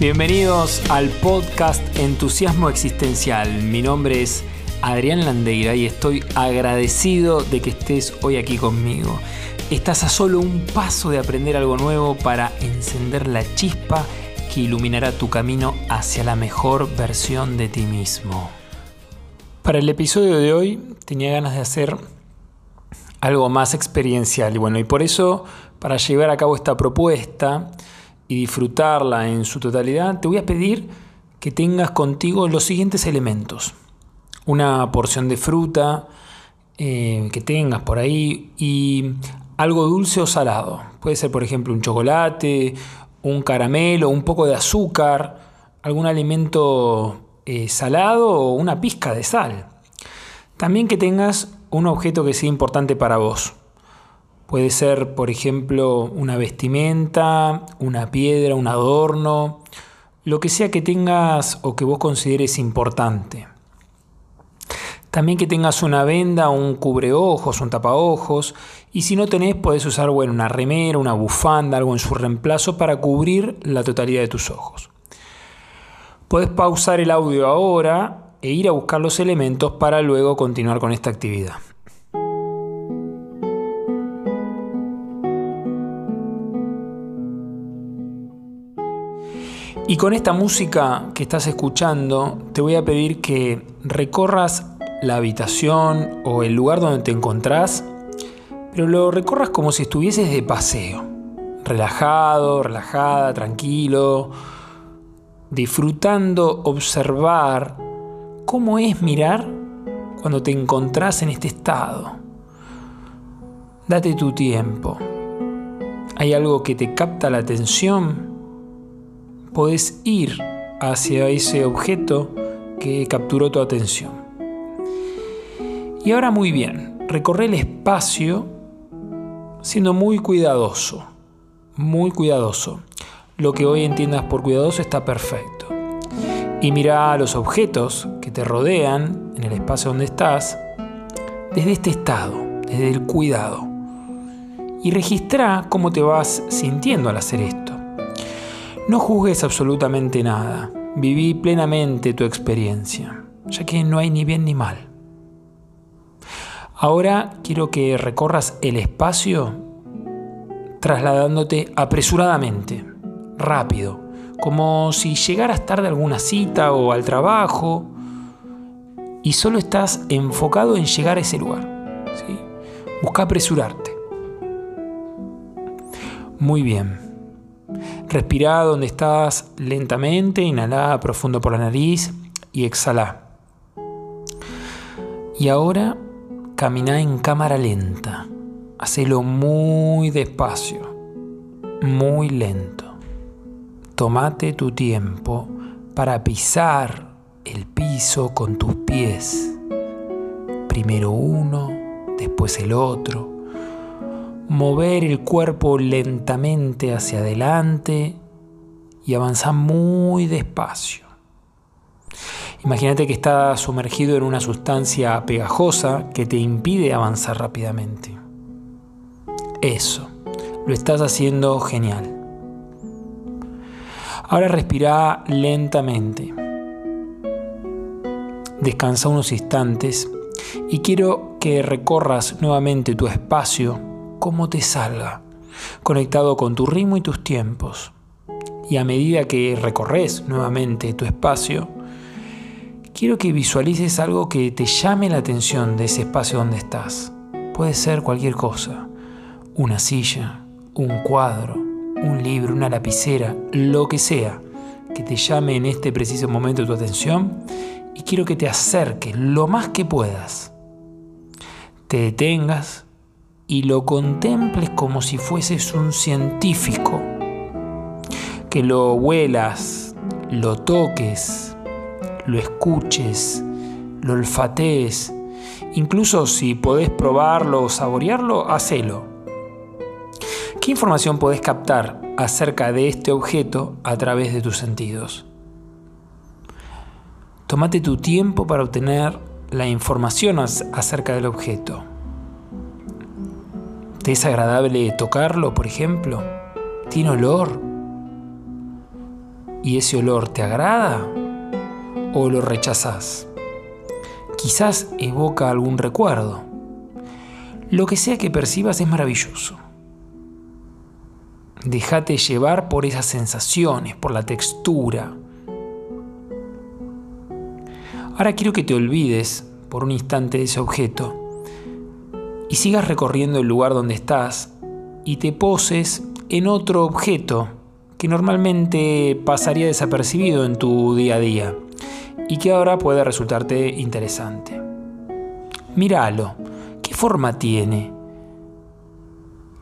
Bienvenidos al podcast Entusiasmo Existencial. Mi nombre es Adrián Landeira y estoy agradecido de que estés hoy aquí conmigo. Estás a solo un paso de aprender algo nuevo para encender la chispa que iluminará tu camino hacia la mejor versión de ti mismo. Para el episodio de hoy tenía ganas de hacer algo más experiencial y bueno, y por eso para llevar a cabo esta propuesta y disfrutarla en su totalidad, te voy a pedir que tengas contigo los siguientes elementos. Una porción de fruta eh, que tengas por ahí y algo dulce o salado. Puede ser, por ejemplo, un chocolate, un caramelo, un poco de azúcar, algún alimento eh, salado o una pizca de sal. También que tengas un objeto que sea importante para vos. Puede ser, por ejemplo, una vestimenta, una piedra, un adorno, lo que sea que tengas o que vos consideres importante. También que tengas una venda, un cubreojos, un tapaojos. Y si no tenés, podés usar bueno, una remera, una bufanda, algo en su reemplazo para cubrir la totalidad de tus ojos. Podés pausar el audio ahora e ir a buscar los elementos para luego continuar con esta actividad. Y con esta música que estás escuchando, te voy a pedir que recorras la habitación o el lugar donde te encontrás, pero lo recorras como si estuvieses de paseo, relajado, relajada, tranquilo, disfrutando observar cómo es mirar cuando te encontrás en este estado. Date tu tiempo. ¿Hay algo que te capta la atención? Podés ir hacia ese objeto que capturó tu atención. Y ahora muy bien, recorre el espacio siendo muy cuidadoso, muy cuidadoso. Lo que hoy entiendas por cuidadoso está perfecto. Y mira los objetos que te rodean en el espacio donde estás desde este estado, desde el cuidado. Y registra cómo te vas sintiendo al hacer esto. No juzgues absolutamente nada, viví plenamente tu experiencia, ya que no hay ni bien ni mal. Ahora quiero que recorras el espacio trasladándote apresuradamente, rápido, como si llegaras tarde a alguna cita o al trabajo y solo estás enfocado en llegar a ese lugar. Busca apresurarte. Muy bien. Respira donde estás lentamente, inhala profundo por la nariz y exhala. Y ahora camina en cámara lenta. Hacelo muy despacio, muy lento. Tómate tu tiempo para pisar el piso con tus pies. Primero uno, después el otro mover el cuerpo lentamente hacia adelante y avanzar muy despacio. Imagínate que estás sumergido en una sustancia pegajosa que te impide avanzar rápidamente. Eso, lo estás haciendo genial. Ahora respira lentamente. Descansa unos instantes y quiero que recorras nuevamente tu espacio como te salga, conectado con tu ritmo y tus tiempos. Y a medida que recorres nuevamente tu espacio, quiero que visualices algo que te llame la atención de ese espacio donde estás. Puede ser cualquier cosa, una silla, un cuadro, un libro, una lapicera, lo que sea que te llame en este preciso momento tu atención y quiero que te acerques lo más que puedas. Te detengas y lo contemples como si fueses un científico, que lo huelas, lo toques, lo escuches, lo olfatees, incluso si podés probarlo o saborearlo, hacelo. ¿Qué información podés captar acerca de este objeto a través de tus sentidos? Tómate tu tiempo para obtener la información acerca del objeto es agradable tocarlo, por ejemplo? ¿Tiene olor? ¿Y ese olor te agrada o lo rechazas? Quizás evoca algún recuerdo. Lo que sea que percibas es maravilloso. Déjate llevar por esas sensaciones, por la textura. Ahora quiero que te olvides por un instante de ese objeto y sigas recorriendo el lugar donde estás y te poses en otro objeto que normalmente pasaría desapercibido en tu día a día y que ahora puede resultarte interesante. Míralo, ¿qué forma tiene?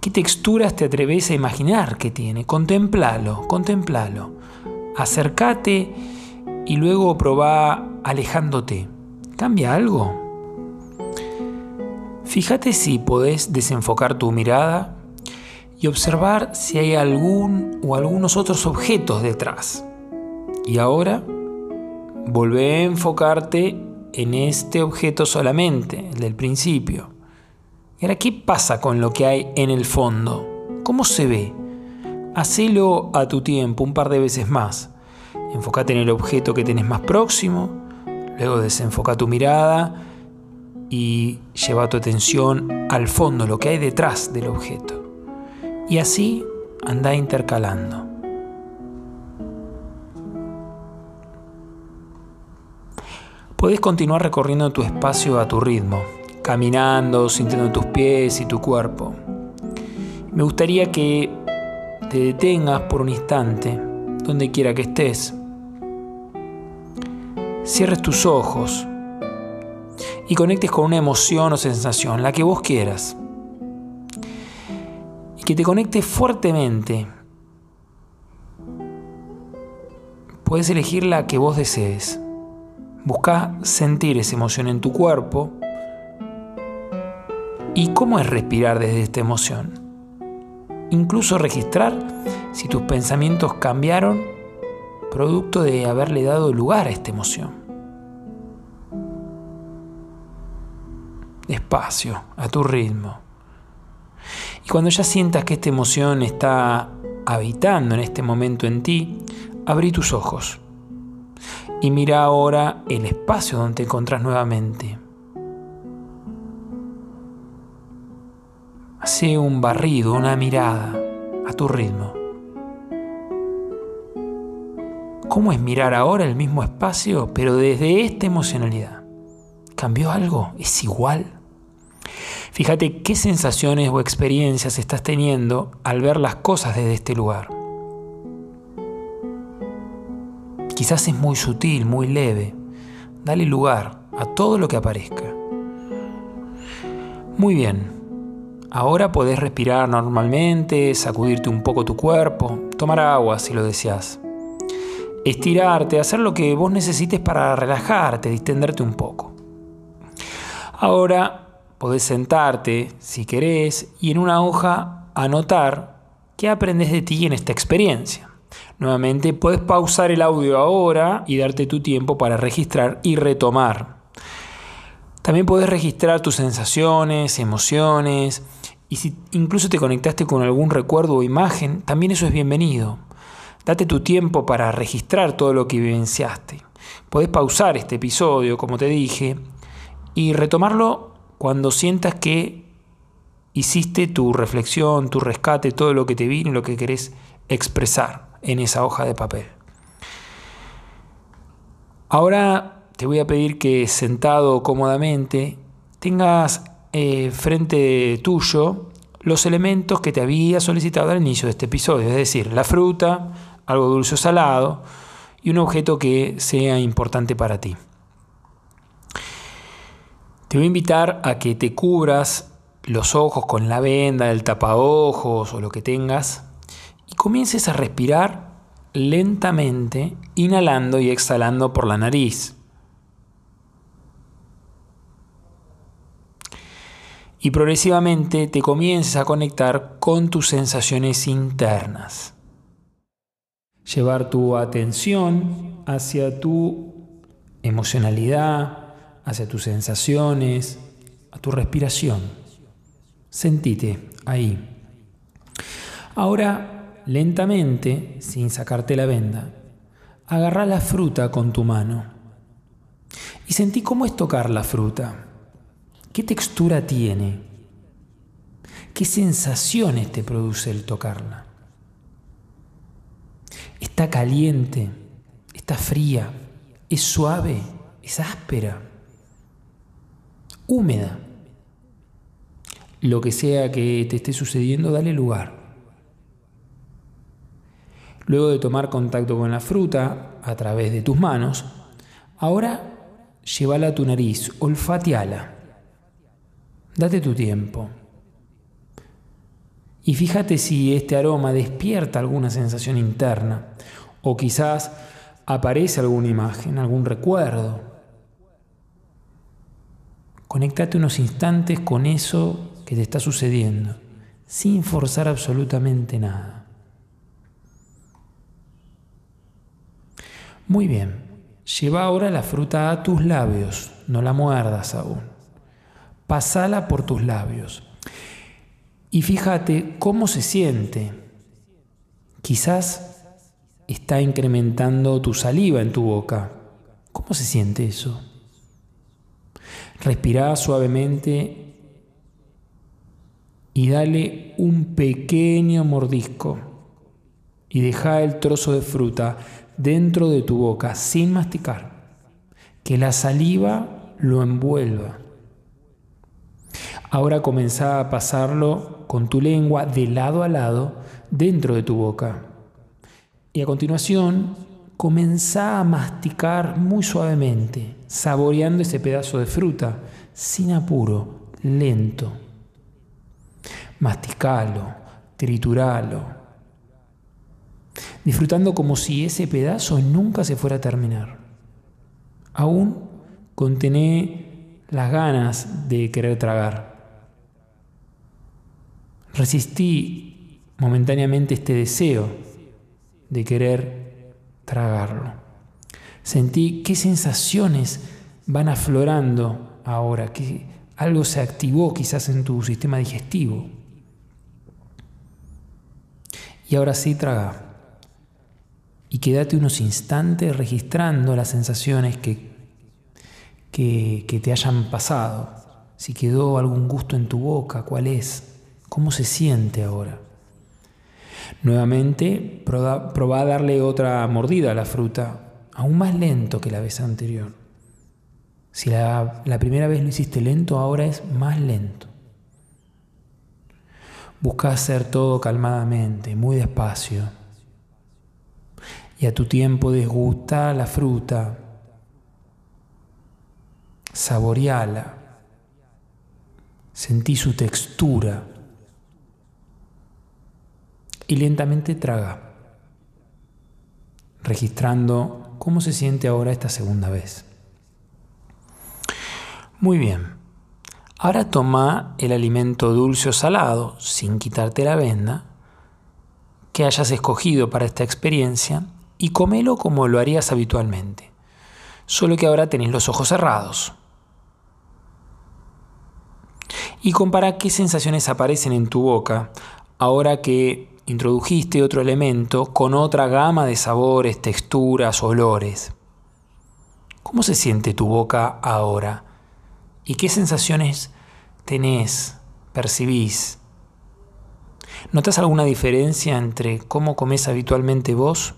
¿Qué texturas te atreves a imaginar que tiene? Contemplalo, contemplalo. Acércate y luego probá alejándote. ¿Cambia algo? Fíjate si podés desenfocar tu mirada y observar si hay algún o algunos otros objetos detrás. Y ahora, volvé a enfocarte en este objeto solamente, el del principio. ¿Y ahora qué pasa con lo que hay en el fondo? ¿Cómo se ve? Hacelo a tu tiempo un par de veces más. Enfócate en el objeto que tenés más próximo, luego desenfoca tu mirada y lleva tu atención al fondo, lo que hay detrás del objeto. Y así anda intercalando. Podés continuar recorriendo tu espacio a tu ritmo, caminando, sintiendo tus pies y tu cuerpo. Me gustaría que te detengas por un instante, donde quiera que estés. Cierres tus ojos y conectes con una emoción o sensación, la que vos quieras. Y que te conectes fuertemente. Puedes elegir la que vos desees. Busca sentir esa emoción en tu cuerpo ¿Y cómo es respirar desde esta emoción? Incluso registrar si tus pensamientos cambiaron producto de haberle dado lugar a esta emoción. Despacio, a tu ritmo. Y cuando ya sientas que esta emoción está habitando en este momento en ti, abrí tus ojos y mira ahora el espacio donde te encontrás nuevamente. Hace un barrido, una mirada a tu ritmo. ¿Cómo es mirar ahora el mismo espacio, pero desde esta emocionalidad? ¿Cambió algo? ¿Es igual? Fíjate qué sensaciones o experiencias estás teniendo al ver las cosas desde este lugar. Quizás es muy sutil, muy leve. Dale lugar a todo lo que aparezca. Muy bien, Ahora podés respirar normalmente, sacudirte un poco tu cuerpo, tomar agua si lo deseas. Estirarte, hacer lo que vos necesites para relajarte, distenderte un poco. Ahora podés sentarte, si querés, y en una hoja anotar qué aprendes de ti en esta experiencia. Nuevamente, puedes pausar el audio ahora y darte tu tiempo para registrar y retomar. También puedes registrar tus sensaciones, emociones, y si incluso te conectaste con algún recuerdo o imagen, también eso es bienvenido. Date tu tiempo para registrar todo lo que vivenciaste. Podés pausar este episodio, como te dije, y retomarlo cuando sientas que hiciste tu reflexión, tu rescate, todo lo que te vino lo que querés expresar en esa hoja de papel. Ahora te voy a pedir que sentado cómodamente tengas eh, frente tuyo los elementos que te había solicitado al inicio de este episodio, es decir, la fruta, algo dulce o salado y un objeto que sea importante para ti. Te voy a invitar a que te cubras los ojos con la venda, el tapaojos o lo que tengas y comiences a respirar lentamente, inhalando y exhalando por la nariz. y progresivamente te comiences a conectar con tus sensaciones internas. Llevar tu atención hacia tu emocionalidad, hacia tus sensaciones, a tu respiración. Sentite ahí. Ahora, lentamente, sin sacarte la venda, agarrá la fruta con tu mano y sentí cómo es tocar la fruta. ¿Qué textura tiene? ¿Qué sensaciones te produce el tocarla? ¿Está caliente? ¿Está fría? ¿Es suave? ¿Es áspera? ¿Húmeda? Lo que sea que te esté sucediendo, dale lugar. Luego de tomar contacto con la fruta a través de tus manos, ahora llévala a tu nariz, olfateala. Date tu tiempo. Y fíjate si este aroma despierta alguna sensación interna o quizás aparece alguna imagen, algún recuerdo. Conéctate unos instantes con eso que te está sucediendo, sin forzar absolutamente nada. Muy bien, lleva ahora la fruta a tus labios, no la muerdas aún. Pasala por tus labios. Y fíjate cómo se siente. Quizás está incrementando tu saliva en tu boca. ¿Cómo se siente eso? Respira suavemente y dale un pequeño mordisco y deja el trozo de fruta dentro de tu boca sin masticar, que la saliva lo envuelva. Ahora comenzá a pasarlo con tu lengua de lado a lado dentro de tu boca. Y a continuación, comenzá a masticar muy suavemente, saboreando ese pedazo de fruta, sin apuro, lento. Masticalo, trituralo, disfrutando como si ese pedazo nunca se fuera a terminar. Aún contené las ganas de querer tragar. Resistí momentáneamente este deseo de querer tragarlo. Sentí qué sensaciones van aflorando ahora, que algo se activó quizás en tu sistema digestivo. Y ahora sí traga y quédate unos instantes registrando las sensaciones que, que, te hayan pasado. Si quedó algún gusto en tu boca, ¿cuál es? ¿Cómo se siente ahora? Nuevamente, probá a darle otra mordida a la fruta, aún más lento que la vez anterior. Si la, primera vez lo hiciste lento, ahora es más lento. Busca hacer todo calmadamente, muy despacio y a tu tiempo desgusta la fruta, saboreala, sentí su textura y lentamente traga, registrando cómo se siente ahora esta segunda vez. Muy bien, ahora toma el alimento dulce o salado sin quitarte la venda que hayas escogido para esta experiencia y comelo como lo harías habitualmente, solo que ahora tenés los ojos cerrados. Y compara qué sensaciones aparecen en tu boca ahora que introdujiste otro elemento con otra gama de sabores, texturas, olores. ¿Cómo se siente tu boca ahora? ¿Y qué sensaciones tenés, percibís? ¿Notas alguna diferencia entre cómo comes habitualmente vos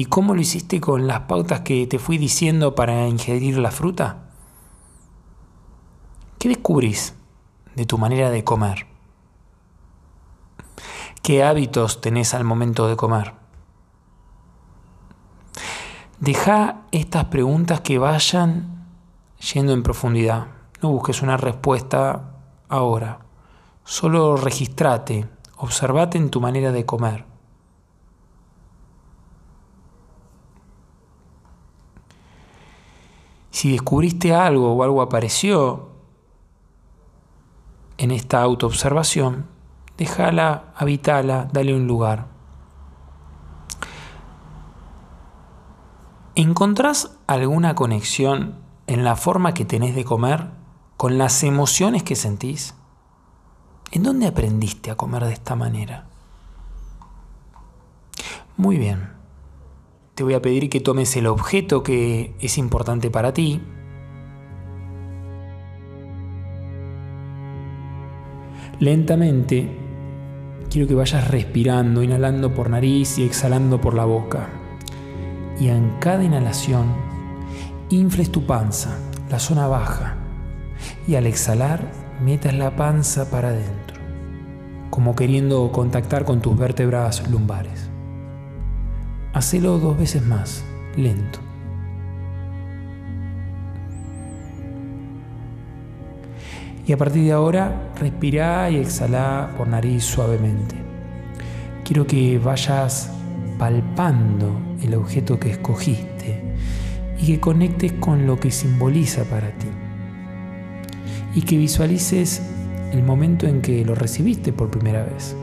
¿Y cómo lo hiciste con las pautas que te fui diciendo para ingerir la fruta? ¿Qué descubrís de tu manera de comer? ¿Qué hábitos tenés al momento de comer? Deja estas preguntas que vayan yendo en profundidad. No busques una respuesta ahora. Solo registrate, observate en tu manera de comer. Si descubriste algo o algo apareció en esta autoobservación, déjala, habitala, dale un lugar. ¿Encontrás alguna conexión en la forma que tenés de comer con las emociones que sentís? ¿En dónde aprendiste a comer de esta manera? Muy bien. te voy a pedir que tomes el objeto que es importante para ti. Lentamente quiero que vayas respirando, inhalando por nariz y exhalando por la boca. Y en cada inhalación infles tu panza, la zona baja. Y al exhalar metas la panza para adentro, como queriendo contactar con tus vértebras lumbares. Hacelo dos veces más, lento. Y a partir de ahora, respira y exhala por nariz suavemente. Quiero que vayas palpando el objeto que escogiste y que conectes con lo que simboliza para ti. Y que visualices el momento en que lo recibiste por primera vez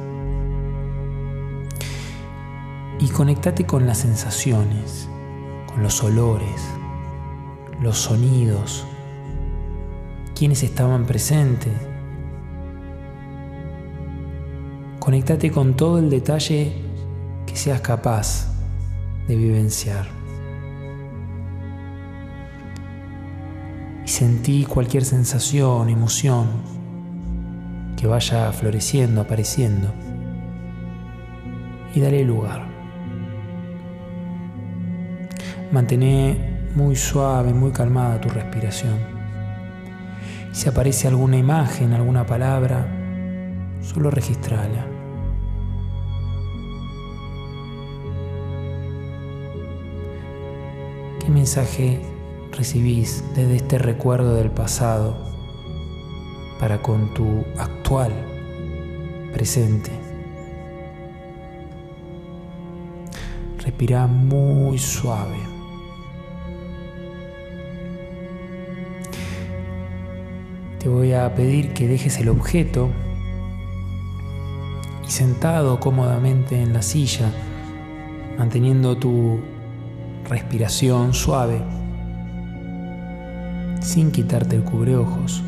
y conectate con las sensaciones, con los olores, los sonidos, quienes estaban presentes. Conectate con todo el detalle que seas capaz de vivenciar. Y sentí cualquier sensación, emoción que vaya floreciendo, apareciendo. Y dale lugar. Mantén muy suave, muy calmada tu respiración. Si aparece alguna imagen, alguna palabra, solo registrala. ¿Qué mensaje recibís desde este recuerdo del pasado para con tu actual presente? Respira muy suave. Te voy a pedir que dejes el objeto y sentado cómodamente en la silla, manteniendo tu respiración suave, sin quitarte el cubreojos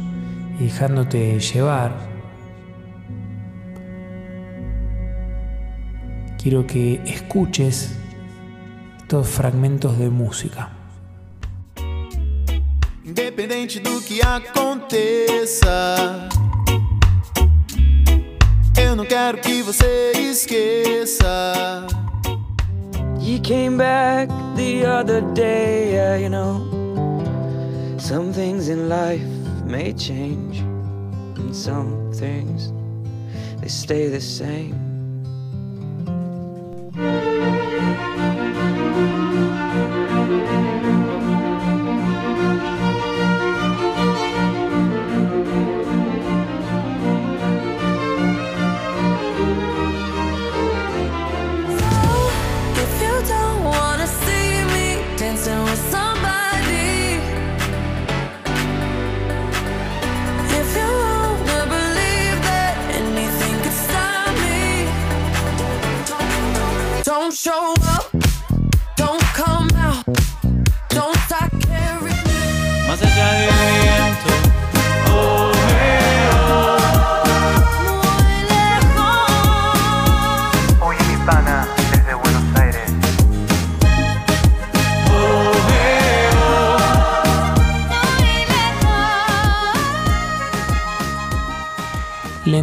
y dejándote llevar, quiero que escuches estos fragmentos de música. Independente do que aconteça, eu não quero que você esqueça. You came back the other day, yeah, you know. Some things in life may change, and some things they stay the same.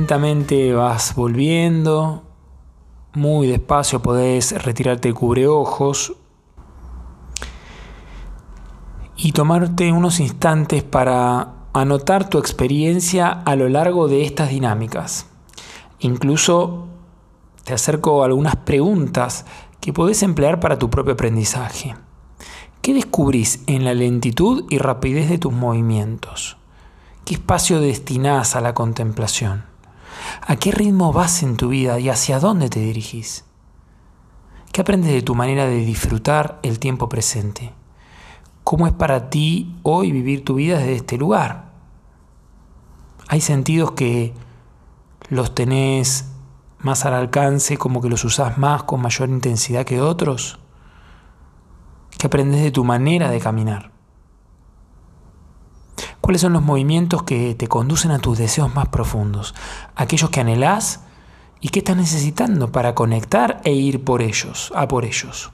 Lentamente vas volviendo, muy despacio podés retirarte el cubreojos y tomarte unos instantes para anotar tu experiencia a lo largo de estas dinámicas. Incluso te acerco algunas preguntas que podés emplear para tu propio aprendizaje. ¿Qué descubrís en la lentitud y rapidez de tus movimientos? ¿Qué espacio destinás a la contemplación? ¿A qué ritmo vas en tu vida y hacia dónde te dirigís? ¿Qué aprendes de tu manera de disfrutar el tiempo presente? ¿Cómo es para ti hoy vivir tu vida desde este lugar? Hay sentidos que los tenés más al alcance, como que los usás más con mayor intensidad que otros. ¿Qué aprendes de tu manera de caminar? ¿Cuáles son los movimientos que te conducen a tus deseos más profundos? Aquellos que anhelás y qué estás necesitando para conectar e ir por ellos, a por ellos.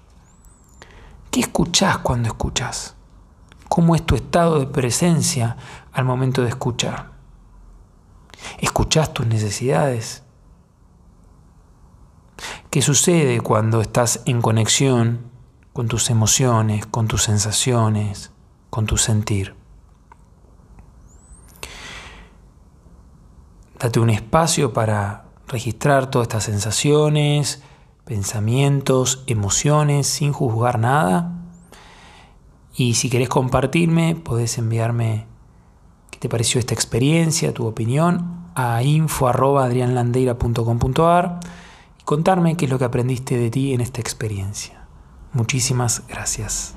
¿Qué escuchás cuando escuchas? ¿Cómo es tu estado de presencia al momento de escuchar? ¿Escuchás tus necesidades? ¿Qué sucede cuando estás en conexión con tus emociones, con tus sensaciones, con tu sentir? Date un espacio para registrar todas estas sensaciones, pensamientos, emociones, sin juzgar nada. Y si querés compartirme, podés enviarme qué te pareció esta experiencia, tu opinión, a info.adrianlandeira.com.ar y contarme qué es lo que aprendiste de ti en esta experiencia. Muchísimas gracias.